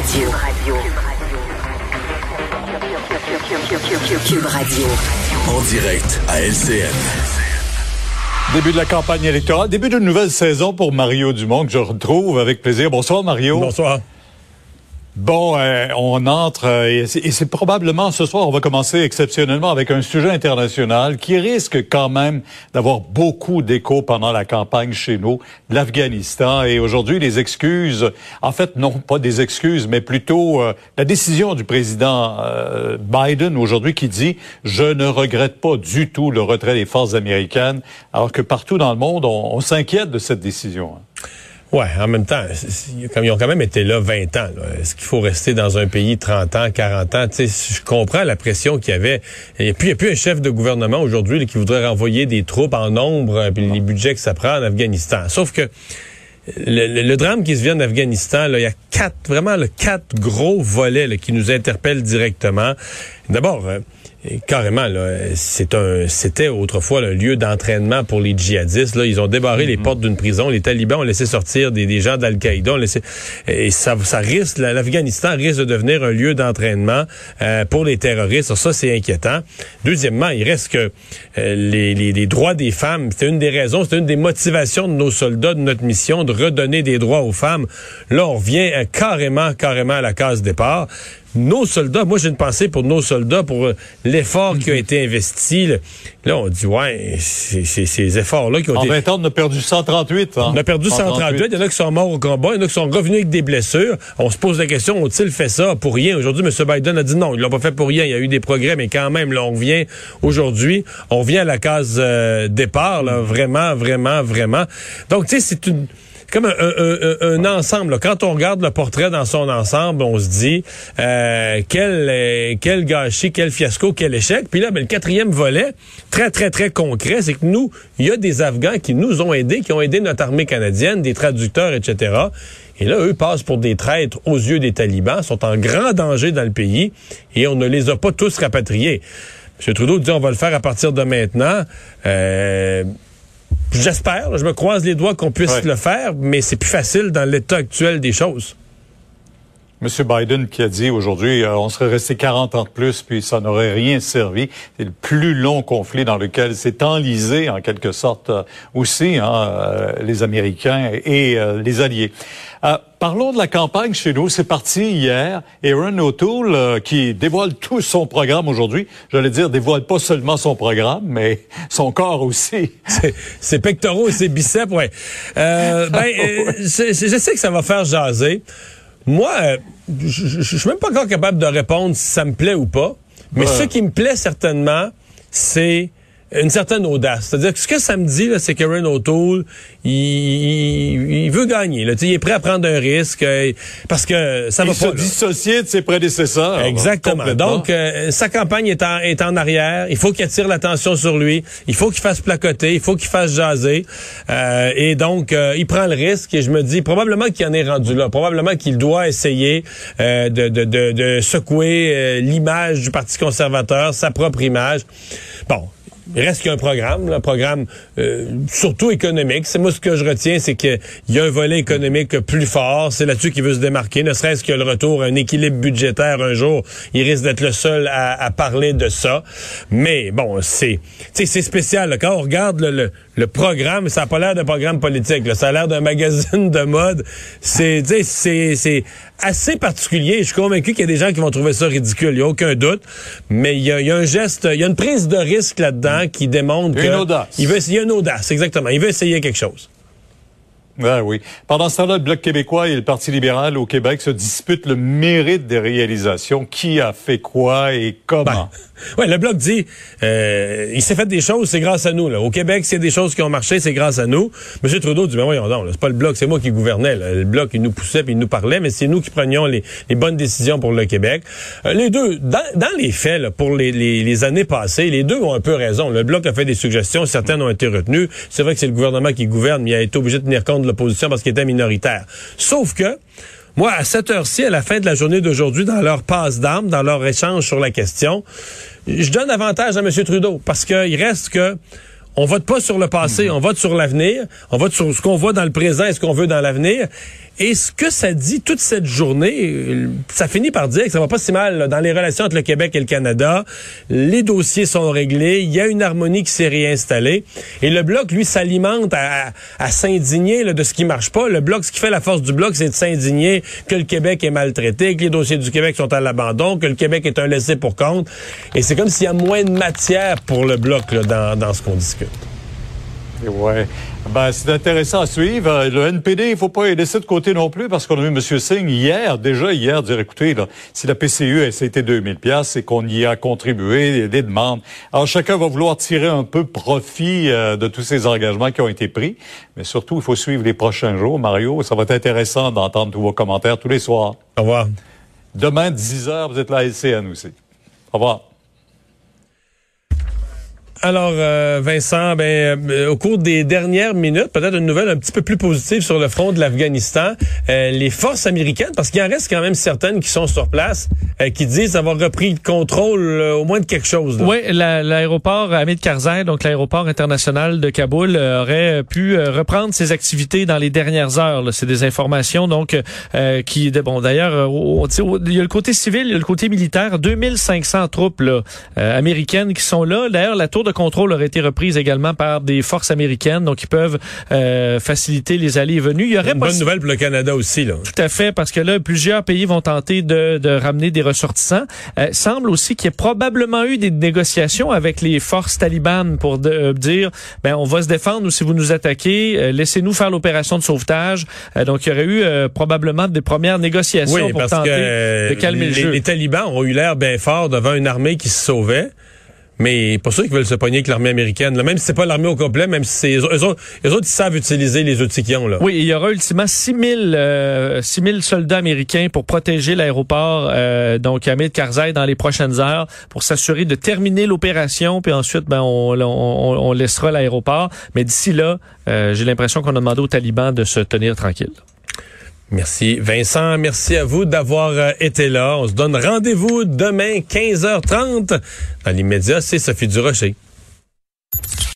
Radio. Cube Radio. En direct à LCN. Début de la campagne électorale, début d'une nouvelle saison pour Mario Dumont que je retrouve avec plaisir. Bonsoir Mario. Bonsoir. Bon, euh, on entre euh, et c'est probablement ce soir, on va commencer exceptionnellement avec un sujet international qui risque quand même d'avoir beaucoup d'écho pendant la campagne chez nous, l'Afghanistan. Et aujourd'hui, les excuses, en fait, non pas des excuses, mais plutôt euh, la décision du président Biden aujourd'hui qui dit je ne regrette pas du tout le retrait des forces américaines, alors que partout dans le monde, on, on s'inquiète de cette décision. Ouais, en même temps, comme ils ont quand même été là 20 ans, est-ce qu'il faut rester dans un pays 30 ans, 40 ans? je comprends la pression qu'il y avait. Et puis, il n'y a plus un chef de gouvernement aujourd'hui qui voudrait renvoyer des troupes en nombre, euh, puis les budgets que ça prend en Afghanistan. Sauf que le, drame qui se vient d'Afghanistan, il y a quatre, vraiment le quatre gros volets qui nous interpellent directement. D'abord, carrément, là, c'est un, c'était autrefois un lieu d'entraînement pour les djihadistes. Là, ils ont débarré les mhm. portes d'une prison. Les talibans ont laissé sortir des, des gens d'Al-Qaïda. Et ça, ça risque, l'Afghanistan risque de devenir un lieu d'entraînement euh, pour les terroristes. ça, c'est inquiétant. Deuxièmement, il reste que euh, les, les, les, droits des femmes, c'est une des raisons, c'est une des motivations de nos soldats, de notre mission, de redonner des droits aux femmes. Là, on revient euh, carrément, carrément à la case départ nos soldats, moi j'ai une pensée pour nos soldats, pour euh, l'effort qui a été investi. Là, on dit, ouais, c'est ces efforts-là qui ont été... En 20 ans, on a perdu 138. Hein? On a perdu 138. Il y en a qui sont morts au combat, il y en a qui sont revenus avec des blessures. On se pose la question, ont-ils fait ça pour rien? Aujourd'hui, M. Biden a dit non, ils l'ont pas fait pour rien. Il y a eu des progrès, mais quand même, là, on revient aujourd'hui, on revient à la case euh, départ, là, vraiment, vraiment, vraiment. Donc, tu sais, c'est une comme un, ensemble. Quand on regarde le portrait dans son ensemble, on se dit euh, quel, euh, quel gâchis, quel fiasco, quel échec. Puis là, ben, le quatrième volet, très, très, très concret, c'est que nous, il y a des Afghans qui nous ont aidés, qui ont aidé notre armée canadienne, des traducteurs, etc. Et là, eux passent pour des traîtres aux yeux des talibans, sont en grand danger dans le pays et on ne les a pas tous rapatriés. M. Trudeau dit on va le faire à partir de maintenant. Euh, J'espère, je me croise les doigts qu'on puisse le faire, mais c'est plus facile dans l'état actuel des choses. M. Biden qui a dit aujourd'hui, euh, on serait resté 40 ans de plus, puis ça n'aurait rien servi. C'est le plus long conflit dans lequel s'est enlisé, en quelque sorte, euh, aussi, hein, euh, les Américains et les Alliés. parlons de la campagne chez nous. C'est parti hier. Aaron O'Toole, qui dévoile tout son programme aujourd'hui, j'allais dire, dévoile pas seulement son programme, mais son corps aussi. Ses pectoraux et ses biceps, ouais. ben, je sais que ça va faire jaser. Moi, euh, je suis même pas encore capable de répondre si ça me plaît ou pas. Mais ce qui me plaît certainement, c'est une certaine audace. C'est-à-dire que ce que ça me dit, c'est qu'Aaron O'Toole, il, veut gagner. Là. Il est prêt à prendre un risque euh, parce que ça va il se dissocier de ses prédécesseurs. Exactement. Donc, euh, sa campagne est en, est en arrière. Il faut qu'il attire l'attention sur lui. Il faut qu'il fasse placoter. Il faut qu'il fasse jaser. Euh, et donc, il prend le risque. Et je me dis, probablement qu'il en est rendu là. Probablement qu'il doit essayer de, de, de, de secouer l'image du Parti conservateur, sa propre image. Bon, il reste qu'il y a un programme, un programme euh, surtout économique. C'est moi ce que je retiens, c'est qu'il y a un volet économique plus fort. C'est là-dessus qu'il veut se démarquer. Ne serait-ce que le retour à un équilibre budgétaire un jour, il risque d'être le seul à, parler de ça. Mais bon, c'est c'est spécial. Quand on regarde le, le, programme, ça n'a pas l'air d'un programme politique. Là. Ça a l'air d'un magazine de mode. C'est c'est assez particulier. Je suis convaincu qu'il y a des gens qui vont trouver ça ridicule. Il n'y a aucun doute. Mais il y, a, un geste, il y a une prise de risque là-dedans qui démontre qu'il il veut essayer une audace, exactement. Il veut essayer quelque chose. Ah oui. Pendant ce temps-là, le Bloc québécois et le Parti libéral au Québec se disputent le mérite des réalisations. Qui a fait quoi et comment? Ben, le Bloc dit, euh, il s'est fait des choses, c'est grâce à nous. Là. Au Québec, c'est des choses qui ont marché, c'est grâce à nous. M. Trudeau dit, ben voyons donc, c'est pas le Bloc, c'est moi qui gouvernais. Le Bloc, il nous poussait puis il nous parlait, mais c'est nous qui prenions les, bonnes décisions pour le Québec. Euh, les deux, dans, les faits, pour les, années passées, les deux ont un peu raison. Le Bloc a fait des suggestions, certaines ont été retenues. C'est vrai que c'est le gouvernement qui gouverne, mais il a été obligé de tenir compte de l'opposition parce qu'il était minoritaire. Sauf que, moi, à cette heure-ci, à la fin de la journée d'aujourd'hui, dans leur passe d'armes, dans leur échange sur la question, je donne avantage à M. Trudeau parce qu'il reste que on vote pas sur le passé, on vote sur l'avenir, on vote sur ce qu'on voit dans le présent et ce qu'on veut dans l'avenir. Et ce que ça dit toute cette journée, ça finit par dire que ça va pas si mal dans les relations entre le Québec et le Canada. Les dossiers sont réglés, il y a une harmonie qui s'est réinstallée. Et le bloc, lui, s'alimente à, à s'indigner de ce qui marche pas. Le bloc, ce qui fait la force du bloc, c'est de s'indigner que le Québec est maltraité, que les dossiers du Québec sont à l'abandon, que le Québec est un laissé pour compte. Et c'est comme s'il y a moins de matière pour le bloc là, dans, dans ce qu'on discute. Ouais. Ben, c'est intéressant à suivre. Le NPD, il faut pas y laisser de côté non plus parce qu'on a vu M. Singh hier, déjà hier, dire, écoutez, là, si la PCU, a été 2000 pièces c'est qu'on y a contribué, des demandes. Alors, chacun va vouloir tirer un peu profit euh, de tous ces engagements qui ont été pris. Mais surtout, il faut suivre les prochains jours. Mario, ça va être intéressant d'entendre tous vos commentaires tous les soirs. Au revoir. Demain, 10 heures, vous êtes là à LCN aussi. Au revoir. Alors, euh, Vincent, ben, euh, au cours des dernières minutes, peut-être une nouvelle un petit peu plus positive sur le front de l'Afghanistan. Euh, les forces américaines, parce qu'il en reste quand même certaines qui sont sur place, qui disent avoir repris le contrôle au moins de quelque chose. Oui, l'aéroport Hamid Karzai, donc l'aéroport international de Kaboul, aurait pu reprendre ses activités dans les dernières heures. C'est des informations donc qui, bon, d'ailleurs, il y a le côté civil, il y a le côté militaire. 2500 troupes là, américaines qui sont là. D'ailleurs, la tour de contrôle aurait été reprise également par des forces américaines, donc ils peuvent euh, faciliter les allées et venues. Il y aurait une bonne nouvelle pour le Canada aussi, là. Tout à fait, parce que là, plusieurs pays vont tenter de, de ramener des ressortissants. Euh, semble aussi qu'il y ait probablement eu des négociations avec les forces talibanes pour euh, dire, ben on va se défendre ou si vous nous attaquez, euh, laissez-nous faire l'opération de sauvetage. donc il y aurait eu probablement des premières négociations pour tenter de calmer le jeu. Les talibans ont eu l'air bien fort devant une armée qui se sauvait. Mais pas sûr qu'ils veulent se pogner avec l'armée américaine. Là. Même si c'est pas l'armée au complet, même si c'est eux, autres, eux autres, ils savent utiliser les outils qu'ils ont. Là. Oui, il y aura ultimement 6000 euh, 6000 soldats américains pour protéger l'aéroport, euh, donc à Karzai dans les prochaines heures, pour s'assurer de terminer l'opération, puis ensuite, ben, on, on, on laissera l'aéroport. Mais d'ici là, euh, j'ai l'impression qu'on a demandé aux talibans de se tenir tranquilles. Merci Vincent, merci à vous d'avoir euh, été là. On se donne rendez-vous demain 15h30. Dans l'immédiat, c'est Sophie Durocher.